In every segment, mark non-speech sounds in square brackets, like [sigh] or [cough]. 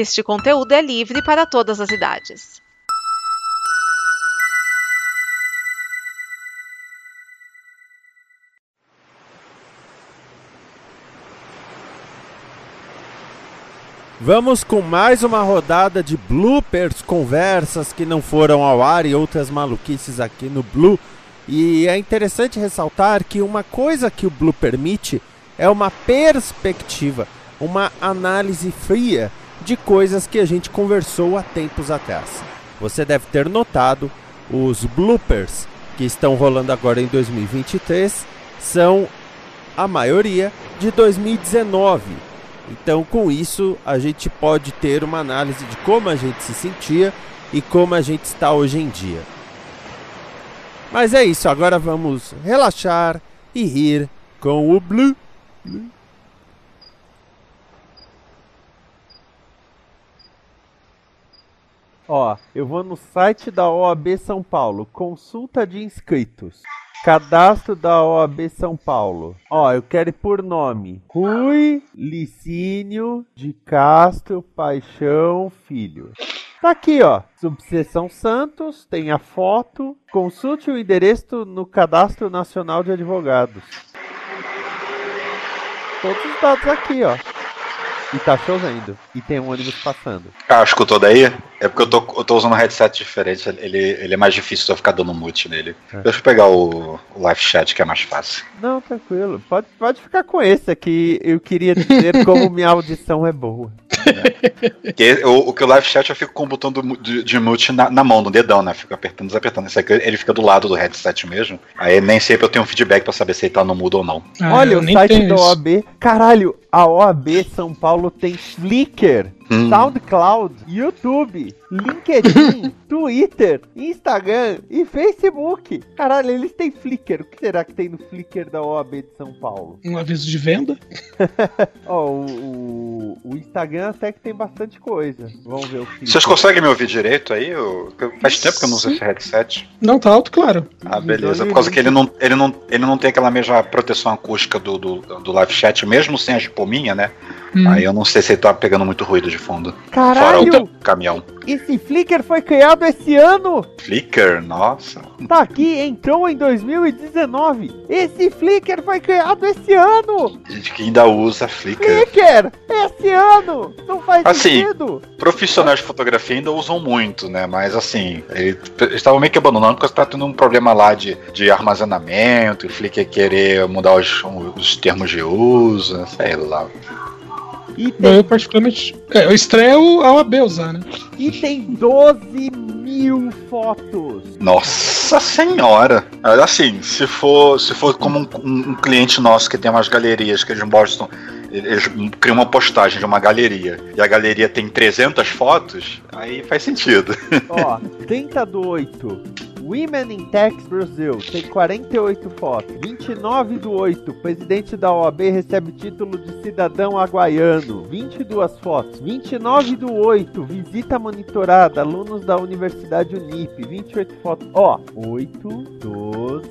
Este conteúdo é livre para todas as idades. Vamos com mais uma rodada de bloopers, conversas que não foram ao ar e outras maluquices aqui no Blue. E é interessante ressaltar que uma coisa que o Blue permite é uma perspectiva, uma análise fria de coisas que a gente conversou há tempos atrás. Você deve ter notado os bloopers que estão rolando agora em 2023 são a maioria de 2019 então, com isso, a gente pode ter uma análise de como a gente se sentia e como a gente está hoje em dia. Mas é isso, agora vamos relaxar e rir com o Blue. Ó, eu vou no site da OAB São Paulo, consulta de inscritos. Cadastro da OAB São Paulo. Ó, eu quero ir por nome. Rui Licínio de Castro Paixão Filho. Tá aqui, ó. Subseção Santos, tem a foto. Consulte o endereço no Cadastro Nacional de Advogados. Todos os dados aqui, ó. E tá chovendo. E tem um ônibus passando. Ah, escutou daí? É porque eu tô, eu tô usando um headset diferente. Ele, ele é mais difícil de eu ficar dando mute nele. É. Deixa eu pegar o, o live chat que é mais fácil. Não, tranquilo. Pode, pode ficar com esse aqui. Eu queria dizer como [laughs] minha audição é boa. É. o, o que o live chat eu fico com o botão do, de, de mute na, na, mão, no dedão, né? Fico apertando, desapertando. Esse aqui ele fica do lado do headset mesmo. Aí nem sempre eu tenho um feedback pra saber se ele tá no mudo ou não. Ah, Olha, o site da OAB. Caralho, a OAB São Paulo tem Flickr. Hum. SoundCloud, YouTube, LinkedIn, [laughs] Twitter, Instagram e Facebook. Caralho, eles têm Flickr. O que será que tem no Flickr da OAB de São Paulo? Um aviso de venda? [laughs] Ó, oh, o, o, Instagram até que tem bastante coisa. Vamos ver o Flickr. Vocês conseguem me ouvir direito aí? Eu, faz tempo que eu não uso esse headset. Não, tá alto, claro. Ah, beleza. Por causa que ele não, ele não, ele não tem aquela mesma proteção acústica do, do, do live chat, mesmo sem a espuminha, né? Hum. Aí eu não sei se ele tá pegando muito ruído de fundo. Caralho! Fora o caminhão. Esse Flickr foi criado esse ano! Flickr, nossa. Tá aqui, entrou em 2019. Esse Flickr foi criado esse ano! Gente que ainda usa Flickr. Flickr! Esse ano! Não faz assim, sentido! Profissionais de fotografia ainda usam muito, né? Mas assim, eles estavam meio que abandonando porque tá tendo um problema lá de, de armazenamento, o Flickr querer mudar os, os termos de uso, sei lá. E tem... Eu, particularmente. É, eu estreio a OAB usar, né? E tem 12 mil fotos. Nossa senhora! Assim, se for, se for como um, um cliente nosso que tem umas galerias que eles mostram eles criam uma postagem de uma galeria e a galeria tem 300 fotos, aí faz sentido. Ó, 30 do 8. Women in Tech Brasil tem 48 fotos. 29 do 8. Presidente da OAB recebe título de cidadão aguaiano. 22 fotos. 29 do 8. Visita monitorada. Alunos da Universidade Unip. 28 fotos. Ó, 8, 12,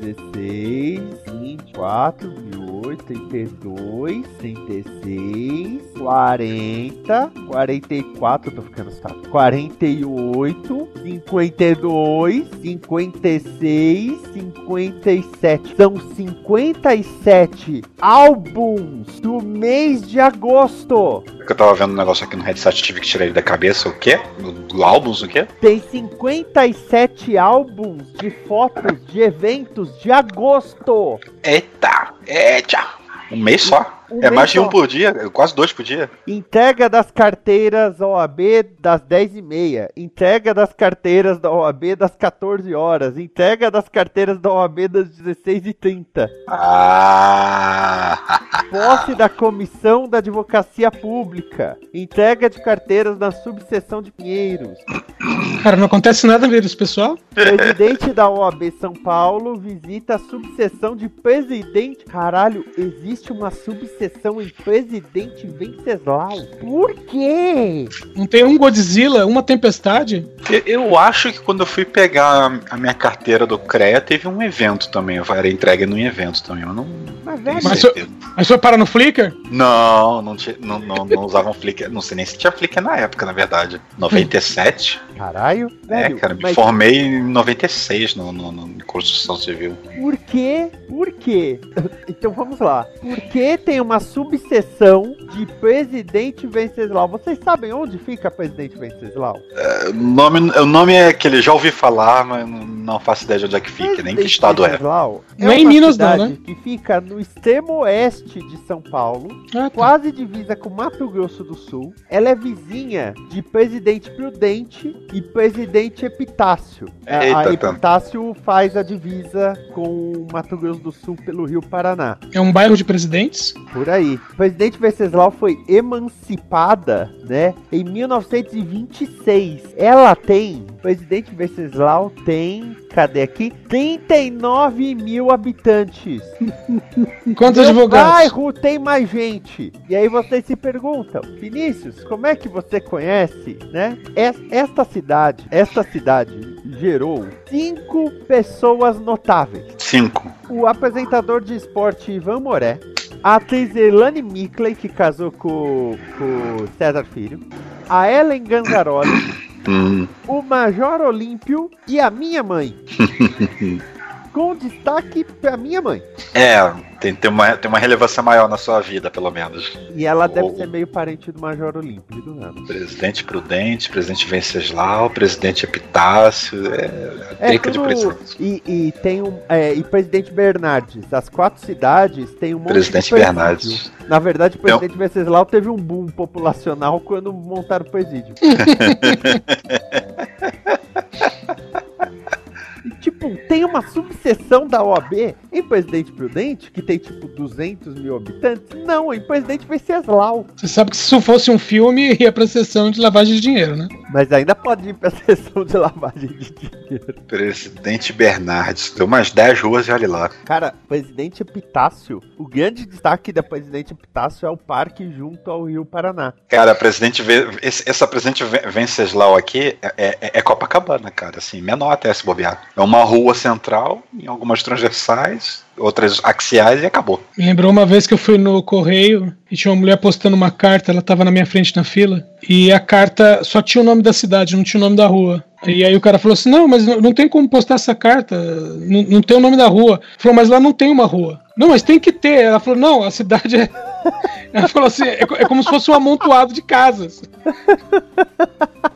16, 24, 28, 32, 36, 40, 44. Tô ficando estado. 48, 52. 56, 57. São 57 álbuns do mês de agosto. É eu tava vendo um negócio aqui no headset, tive que tirar ele da cabeça. O quê? Do, álbuns, o quê? Tem 57 álbuns de fotos de eventos de agosto. Eita, eita. Um mês só? Um é mais de um por dia, quase dois por dia. Entrega das carteiras OAB das 10h30. Entrega das carteiras da OAB das 14 horas. Entrega das carteiras da OAB das 16h30. Ah! Posse da Comissão da Advocacia Pública. Entrega de carteiras na subseção de Pinheiros. Cara, não acontece nada deles, pessoal. Presidente da OAB São Paulo visita a subseção de presidente. Caralho, existe uma subseção em Presidente Venceslau. Por quê? Não tem um Godzilla, uma tempestade? Eu, eu acho que quando eu fui pegar a minha carteira do CREA, teve um evento também. Eu era entregue num evento também, mas não. Mas velho, Mas, mas foi parar no Flickr? Não, não, tinha, não, não, não usavam Flickr. Não sei nem se tinha Flickr na época, na verdade. 97? caralho, velho. é, cara, me mas formei em 96 no, no, no, em construção civil. por quê? Por quê? [laughs] Então vamos lá. Por que tem uma subseção de Presidente Venceslau? Vocês sabem onde fica Presidente Venceslau? O nome, o nome é aquele, já ouvi falar, mas não, faço ideia de onde é que fica, nem que Presidente estado é. Venceslau Não é em uma Minas não, cidade né? Que fica no extremo oeste de São Paulo, Ah, tá. quase divisa com Mato Grosso do Sul. Ela é vizinha de Presidente Prudente e Presidente Epitácio. A- a Eita, tá. Epitácio faz a divisa com Mato Grosso do Sul pelo Rio Paraná. É um bairro de presidentes? Por aí. Presidente Venceslau foi emancipada, né, em 1926. Ela tem, Presidente Venceslau tem, cadê aqui? 39 mil habitantes. [laughs] Quantos Meu advogados? bairro tem mais gente. E aí vocês se perguntam, Vinícius, como é que você conhece, né? Es- Esta cidade, esta cidade gerou cinco pessoas notáveis Cinco. o apresentador de esporte Ivan Moré, a atriz Elane Mickley, que casou com, com o César Filho, a Ellen Ganzaroli, [coughs] Hum, o Major Olímpio e a minha mãe. [laughs] com destaque pra minha mãe. é, tem, tem, uma, tem uma relevância maior na sua vida, pelo menos. E ela deve ser meio parente do Major Olímpio, do nada. Presidente Prudente, presidente Venceslau, presidente Epitácio, é, É de tudo... presidente. E, e tem um. é, e Presidente Bernardes. As quatro cidades têm um monte Presidente de presídio. Bernardes. Na verdade, o presidente Venceslau teve um boom populacional quando montaram o presídio. [laughs] Tipo, tem uma subseção da OAB em Presidente Prudente, que tem tipo 200 mil habitantes. Não, em Presidente Venceslau. Você sabe que se isso fosse um filme, ia pra sessão de lavagem de dinheiro, né? Mas ainda pode ir pra [laughs] sessão de lavagem de dinheiro. Presidente Bernardes. Tem umas 10 ruas e olha lá. Cara, Presidente Epitácio, o grande destaque da Presidente Epitácio é o parque junto ao Rio Paraná. Cara, presidente Ve- esse- essa presidente Ve- Venceslau aqui é, é- é Copacabana, cara, assim, menor até se bobear. É uma rua central, em algumas transversais, outras axiais e acabou. Me lembrou uma vez que eu fui no correio e tinha uma mulher postando uma carta, ela tava na minha frente na fila, e a carta só tinha o nome da cidade, não tinha o nome da rua. E aí o cara falou assim: não, mas não, tem como postar essa carta, não, não tem o nome da rua. Falou, mas lá não tem uma rua. Não, mas tem que ter. Ela falou, não, a cidade é. [laughs] Ela falou assim: é, é como se fosse um amontoado de casas. [laughs]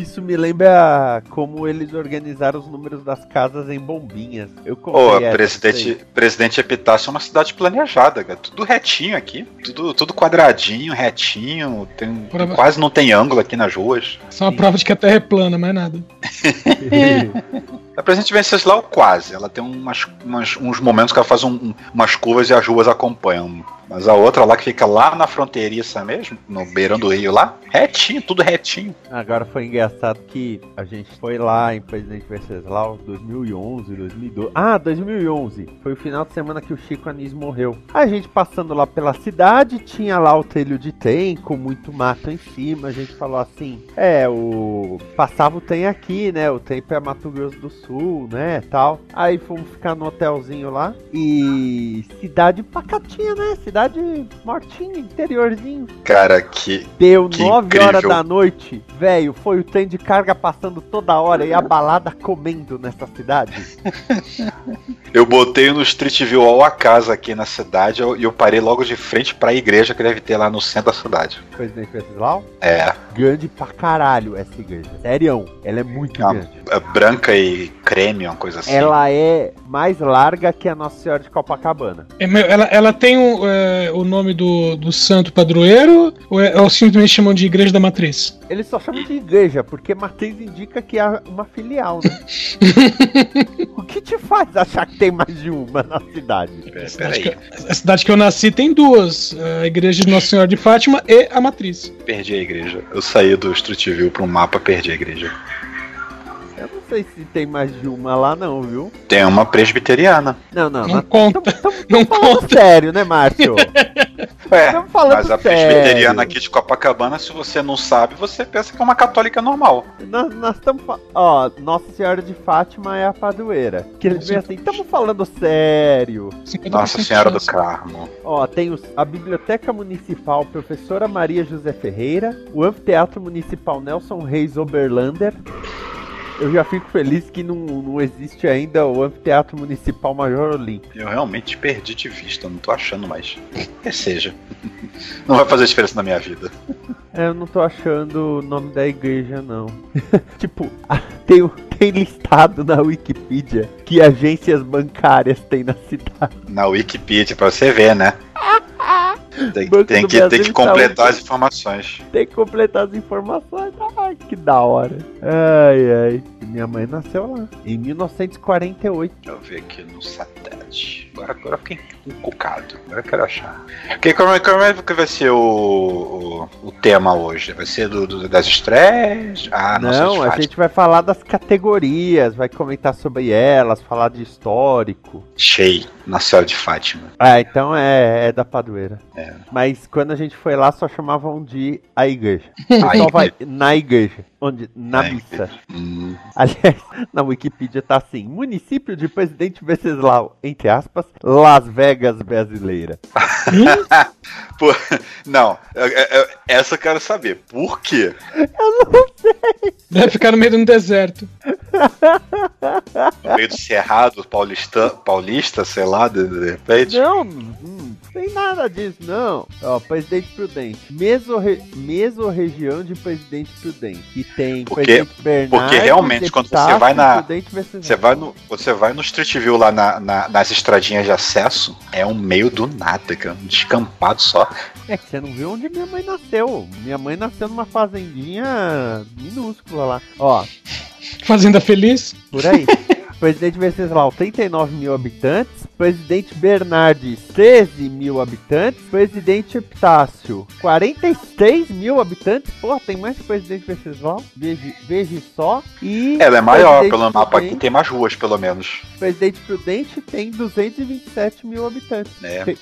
Isso me lembra como eles organizaram os números das casas em bombinhas. Eu comprei Ô, presidente, presidente Epitácio é uma cidade planejada, cara. Tudo retinho aqui. Tudo, tudo quadradinho, retinho. Tem, Por- quase não tem ângulo aqui nas ruas. Só uma prova de que a terra é plana, mais nada. [laughs] [laughs] A presidente Venceslau quase. Ela tem umas, umas- uns momentos que ela faz um- um- umas curvas e as ruas acompanham. Mas a outra lá que fica lá na fronteiriça mesmo, no beirão do rio lá, retinho, tudo retinho. Agora foi engraçado que a gente foi lá em Presidente Venceslau 2011, 2012. Ah, 2011. Foi o final de semana que o Chico Anísio morreu. A gente passando lá pela cidade, tinha lá o trilho de trem com muito mato em cima. A gente falou assim: é, o. Passava o trem aqui, né? O trem pra Mato Grosso do Sul, né? Tal. Aí fomos ficar no hotelzinho lá. E. Cidade pacatinha, né? Cidade mortinha, interiorzinho. Cara, que. Deu Que 9 incrível. horas da noite, velho. Foi o trem de carga passando toda hora e a balada comendo nessa cidade. [laughs] Eu botei no Street View ao acaso aqui na cidade e eu, parei logo de frente pra igreja que deve ter lá no centro da cidade. Presidente Venceslau, É, grande pra caralho essa igreja. Sério, ela é muito Ah, grande. é branca e creme, uma coisa assim. Ela é mais larga que a Nossa Senhora de Copacabana. É, meu, ela, ela tem o, é, o nome do, do santo padroeiro ou, é, ou simplesmente chamam de Igreja da Matriz? Eles só chamam de igreja, porque matriz indica que é uma filial, né? [laughs] o que te faz achar que tem mais de uma na cidade? É, A cidade, que, a cidade que eu nasci tem duas: a Igreja de Nossa Senhora de Fátima e a Matriz. perdi a igreja. Eu saí do Street View pro mapa, perdi a igreja. Sei se tem mais de uma lá, não, viu? Tem uma presbiteriana. Não, não, Não não. conta, Tamo- tamo não falando conta. sério, né, Márcio? [laughs] Falando mas a presbiteriana aqui de Copacabana, se você não sabe, você pensa que é uma católica normal. Nós, nós estamos. Ó, Nossa Senhora de Fátima é a padroeira. Que eles veem assim, estamos falando sério. 50% Nossa Senhora do. Carmo. Ó, tem os- a Biblioteca Municipal Professora Maria José Ferreira, o Anfiteatro Municipal Nelson Reis Oberlander. Eu já fico feliz que não, não existe ainda o Anfiteatro Municipal Major Olim. Eu realmente perdi de vista, não tô achando mais. Que seja. [laughs] Não vai fazer diferença na minha vida. É, Eu não tô achando o nome da igreja, não. [laughs] tipo, tem, tem listado na Wikipedia que agências bancárias tem na cidade. Na Wikipedia, pra você ver, né? [laughs] Tem, Banco tem que, Brasil tem que completar saúde. as informações. Tem que completar as informações. Ai, que da hora. Ai, ai. Minha mãe nasceu lá, em 1948. Deixa eu ver aqui no satélite. Agora, agora eu fiquei encucado. Agora eu quero achar. Que, como, é- como é que vai ser o, o, o tema hoje? Vai ser do, do- das estreias? Ah, não, a gente vai falar das categorias, vai comentar sobre elas, falar de histórico. Chei, na Senhora de Fátima. Ah, então é, é da padroeira. É. Mas quando a gente foi lá, só chamavam de a igreja. [laughs] A Só vai na igreja, onde na Na missa. Hum, Aliás, [laughs] na Wikipedia tá assim: município de Presidente Venceslau, entre aspas, Las Vegas brasileira. [laughs] pô, não, essa eu quero saber. Por quê? Deve ficar no meio do deserto. No meio do Cerrado Paulista, Paulista sei lá, de, de repente? Não, hum, tem nada disso, não. Ó, Presidente Prudente. Mesorre... Mesorregião de Presidente Prudente. Que tem Porque- Presidente Bernardo. porque realmente, quando você vai na-. Você vai, no, você vai no Street View lá na, na- nas estradinhas de acesso, é um meio do nada, cara, um descampado só. É que você não viu onde minha mãe nasceu. Minha mãe nasceu numa fazendinha minúscula lá. Ó, Fazenda Feliz. por aí. [laughs] Presidente Venceslau, 39 mil habitantes. Presidente Bernardes, 13 mil habitantes. Presidente Epitácio, 46 mil habitantes. Porra, tem mais que o Presidente Venceslau. Veja, veja só. E Ela é maior, Presidente pelo mapa aqui tem mais ruas, pelo menos. Presidente Prudente tem 227 mil habitantes. É, Tem-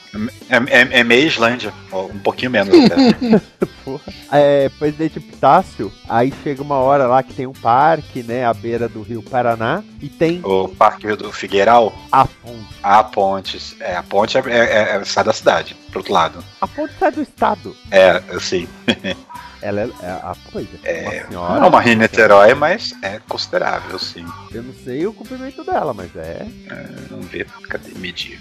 é, é, é meia Islândia, um pouquinho menos até. [laughs] Porra. É, Presidente Epitácio, aí chega uma hora lá que tem um parque, né, à beira do rio Paraná, e tem o Parque do Figueiral, a ponte. a ponte, é, a ponte é, é- é- sai da cidade, pro outro lado. A ponte sai do estado. É, assim, [laughs] Ela é, é a coisa. É, uma não senhora. é uma Rio Niterói, mas é considerável, sim. Eu não sei o comprimento dela, mas é. Vamos ver, cadê medir?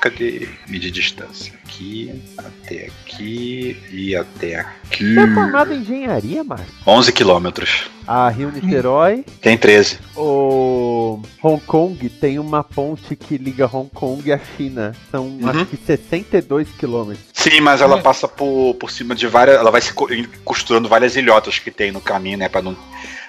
Cadê medir distância? Aqui, até aqui e até aqui. Você é formado em engenharia, Marcos? 11 quilômetros. A Rio Niterói, Tem 13. o Hong Kong tem uma ponte que liga Hong Kong à China. São Uhum. acho que 62 quilômetros. Sim, mas ela passa por, por cima de várias. Ela vai se co- costurando várias ilhotas que tem no caminho, né? Pra não,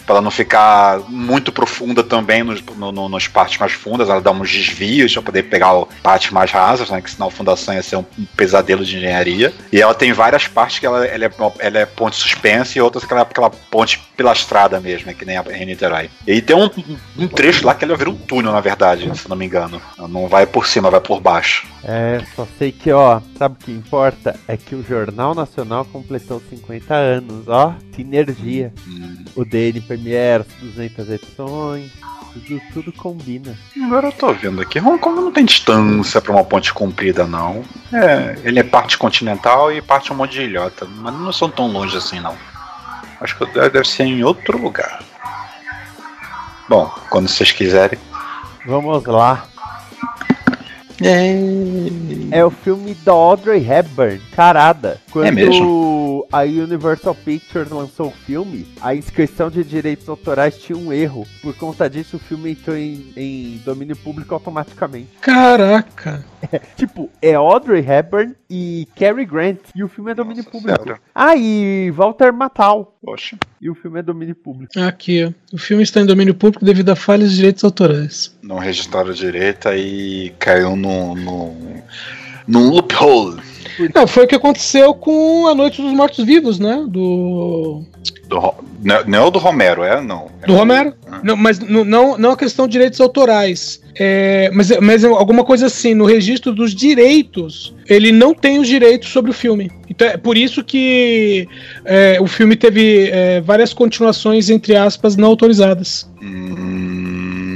pra ela não ficar muito profunda também nos, no, no- nas partes mais fundas. Ela dá uns desvios pra poder pegar partes mais rasas, né? Que senão a fundação ia ser um, um pesadelo de engenharia. E ela tem várias partes que ela, ela, é, ela é ponte suspensa e outras que ela é aquela ponte pilastrada mesmo, né, que nem a Niterói. E tem um, um trecho lá que ela vira um túnel, na verdade, se não me engano. Ela não vai por cima, vai por baixo. É, só sei que, ó, sabe o que importa? É que o Jornal Nacional completou 50 anos, ó. Sinergia. Hum. O DN Premiere, 200 edições. Tudo, tudo combina. Agora eu tô vendo aqui, Hong Kong não tem distância pra uma ponte comprida, não. É, ele é parte continental e parte um monte de ilhota, mas não são tão longe assim, não. Acho que deve ser em outro lugar. Bom, quando vocês quiserem. Vamos lá. É o filme da Audrey Hepburn, Carada. Quando É mesmo? A Universal Pictures lançou o filme, a inscrição de direitos autorais tinha um erro. Por conta disso, o filme entrou em, em domínio público automaticamente. Caraca. [laughs] Tipo, é Audrey Hepburn e Cary Grant. E o filme é domínio Nossa, público. sério? Ah, e Walter Matthau. Poxa. E o filme é domínio público. Aqui, ó. O filme está em domínio público devido a falhas de direitos autorais. Não registraram direito aí caiu no. no num loophole. Não, foi o que aconteceu com A Noite dos Mortos Vivos, né? Do. Do, não, não é o do Romero, é? Não. É Do Romero. Ah. Não, mas não, não a questão de direitos autorais. É, mas, mas alguma coisa assim, no registro dos direitos, ele não tem os direitos sobre o filme. Então é por isso que é, o filme teve é, várias continuações, entre aspas, não autorizadas. Hum,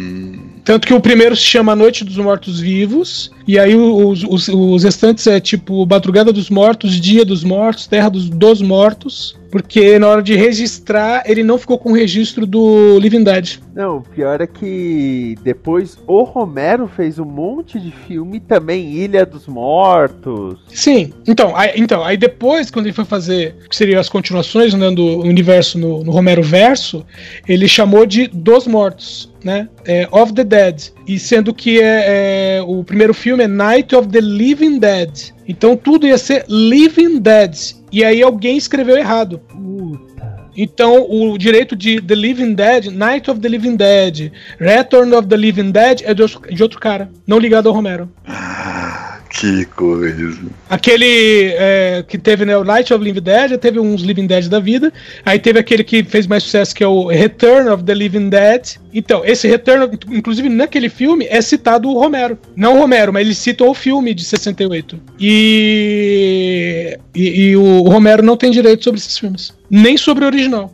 Tanto que o primeiro se chama A Noite dos Mortos Vivos, e aí os, os, os restantes é tipo Madrugada dos Mortos, Dia dos Mortos, Terra dos, dos Mortos, porque na hora de registrar ele não ficou com o registro do Living Dead. Não, o pior é que depois o Romero fez um monte de filme também, Ilha dos Mortos. Sim, então aí, então, aí depois, quando ele foi fazer, que seriam as continuações né, do universo no, no Romero Verso, ele chamou de Dos Mortos, né? É, of the Dead. E sendo que é, é, o primeiro filme é Night of the Living Dead. Então tudo ia ser Living Dead. E aí alguém escreveu errado. Puta. Então, o direito de The Living Dead, Night of the Living Dead, Return of the Living Dead é de outro, de outro cara, não ligado ao Romero. Que coisa. Aquele é, que teve né, o Night of Living Dead, teve uns Living Dead da vida. Aí teve aquele que fez mais sucesso, que é o Return of the Living Dead. Então, esse Return, of- inclusive naquele filme, é citado o Romero. Não o Romero, mas eles citam o filme de 68. E, e, e o Romero não tem direito sobre esses filmes. Nem sobre o original.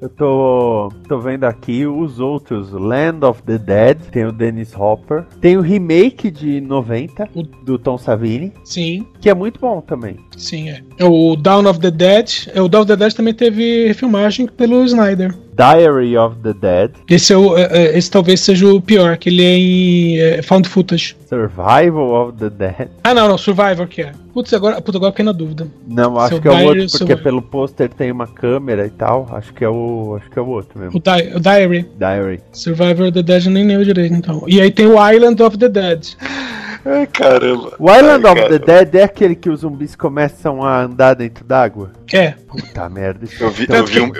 Eu tô, tô vendo aqui os outros, Land of the Dead, tem o Dennis Hopper, tem o remake de 90 O- do Tom Savini, Sim, que é muito bom também. sim, é. É O Dawn of the Dead. É, O Dawn of the Dead também teve refilmagem pelo Snyder. Diary of the Dead, Esse, é o, é, é, esse talvez seja o pior, que ele é em é, found footage. Survival of the Dead. Ah, não, não, Survivor que é. Putz, agora, putz, agora fiquei na dúvida. Não, acho que é o outro, porque pelo pôster tem uma câmera e tal. Acho que é o, acho que é o outro O, mesmo. Di o Diary. Diary. Survivor of the Dead eu nem lembro direito, então. E aí tem o Island of the Dead. Ai, caramba. O Island Ai, of the cara. Dead é aquele que os zumbis começam a andar dentro d'água? É. Puta merda. isso- Eu vi, eu, vi um-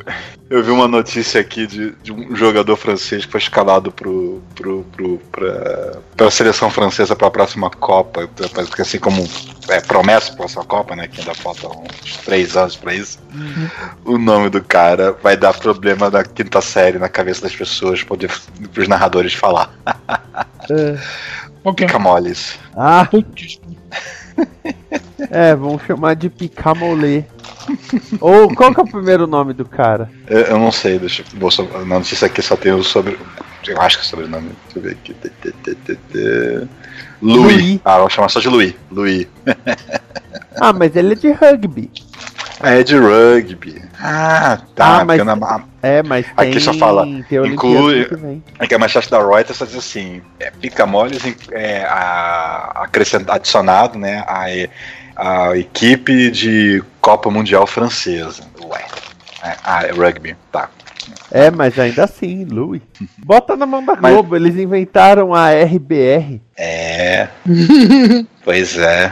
eu vi uma notícia aqui de, de um jogador francês que foi escalado pro, pro, pro, pra, pra seleção francesa pra próxima Copa. Parece que assim como é, promessa pra próxima Copa, né? Que ainda faltam uns três anos pra isso. O nome do cara vai dar problema da quinta série na cabeça das pessoas, poder pros narradores falar. [laughs] Qual que é? Fica moles. Ah, Putz. [laughs] é, vamos chamar de Picamolê. Ou qual que é o primeiro nome do cara? Eu, eu não sei, deixa eu. vou só- Na notícia aqui só tem o sobre. Eu acho que é sobrenome. Deixa eu ver aqui. Louis. Louis. Ah, vou chamar só de Louis. Louis. [laughs] Ah, mas ele é de rugby. É de rugby. Ah, tá. Ah, mas- na- É, mas tem, Aqui só fala, tem inclui-. É que a manchete da Reuters só diz assim: é, pica moles é, adicionado, né? A, a equipe de Copa Mundial Francesa. Ué. É, ah, é rugby. Tá. É, mas ainda assim, Louis. [laughs] Bota na mão da Mas- Globo, eles inventaram a RBR. É. [laughs] pois é.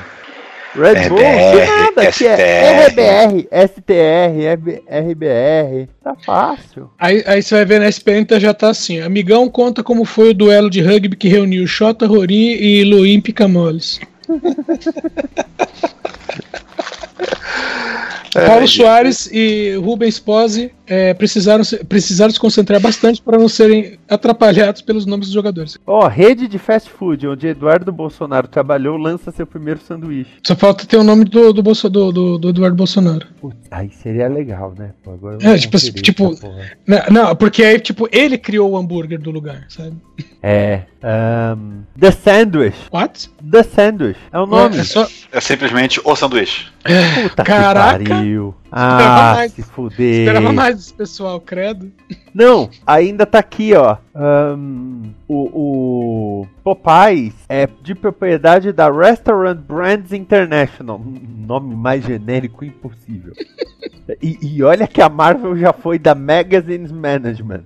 Red Bull, RBR, que nada, que é RBR, STR, RB- RBR. Tá fácil. Aí, aí você vai ver na SPN tá- já tá assim. Amigão conta como foi o duelo de rugby que reuniu Xota Rori e Luim Picamoles. [laughs] Paulo É, Soares e Rubens Pose é, precisaram, se- precisaram se concentrar bastante para não serem atrapalhados pelos nomes dos jogadores. Ó, rede de fast food, onde Eduardo Bolsonaro trabalhou, lança seu primeiro sanduíche. Só falta ter o nome do, do, Bolso- do, do- do Eduardo Bolsonaro. Putz, aí seria legal, né? Pô, agora É, tipo assim, tipo-. Não, não, porque aí, tipo, ele criou o hambúrguer do lugar, sabe? É. ahn, The Sandwich. What? The Sandwich. É o nome. É só. É simplesmente o sanduíche. Puta Caraca. que pariu. Ah, mais. se fuder. Esperava mais desse pessoal, credo. Não, ainda tá aqui, ó. Ahn, o, o Popeyes é de propriedade da Restaurant Brands International. Nome mais genérico impossível. [laughs] E, e olha que a Marvel já foi da Magazines Management,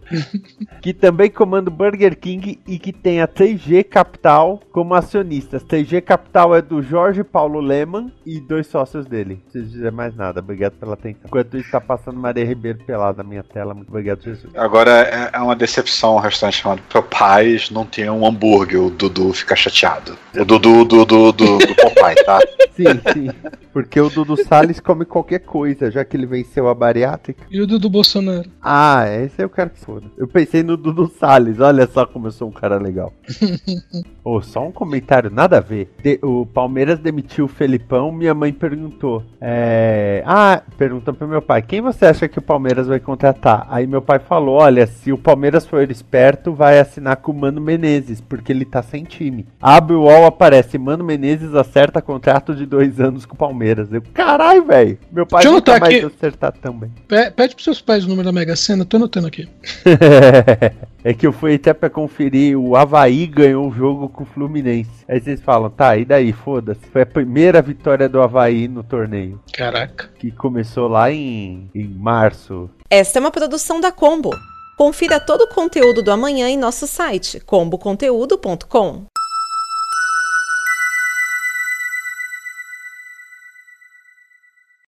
que também comanda o Burger King e que tem a 3G Capital como acionistas. 3G Capital é do Jorge Paulo Leman e dois sócios dele. Não preciso dizer mais nada. Obrigado pela pela atenção. Enquanto isso, tá passando Maria Ribeiro pelada na minha tela. Muito obrigado, Jesus. Agora é, é uma decepção o restaurante chamado Popeyes não ter um hambúrguer, o Dudu fica chateado. O Dudu do, do, do, do Popeye, tá? [laughs] Sim, sim. Porque o Dudu Salles come qualquer coisa, já que ele venceu a bariátrica. E o Dudu Bolsonaro? Ah, esse eu quero que foda. Eu pensei no Dudu Salles, olha só como eu sou um cara legal. [laughs] oh, só um comentário, nada a ver. De- o Palmeiras demitiu o Felipão, minha mãe perguntou. É... Ah, perguntou pro meu pai, quem você acha que o Palmeiras vai contratar? Aí meu pai falou, olha, se o Palmeiras for esperto, vai assinar com o Mano Menezes, porque ele tá sem time. Abre o UOL, aparece, Mano Menezes acerta contrato de dois anos com o Palmeiras. Eu, caralho, velho. Meu pai nunca anotar mais aqui. acertar também. Pe- Pede pros seus pais o número da Mega Sena, tô anotando aqui. [laughs] é que eu fui até pra conferir, o Havaí ganhou o jogo com o Fluminense. Aí vocês falam, tá, e daí, foda-se. Foi a primeira vitória do Havaí no torneio, Caraca. que começou lá em, em março. Esta é uma produção da Combo. Confira todo o conteúdo do amanhã em nosso site comboconteúdo.com.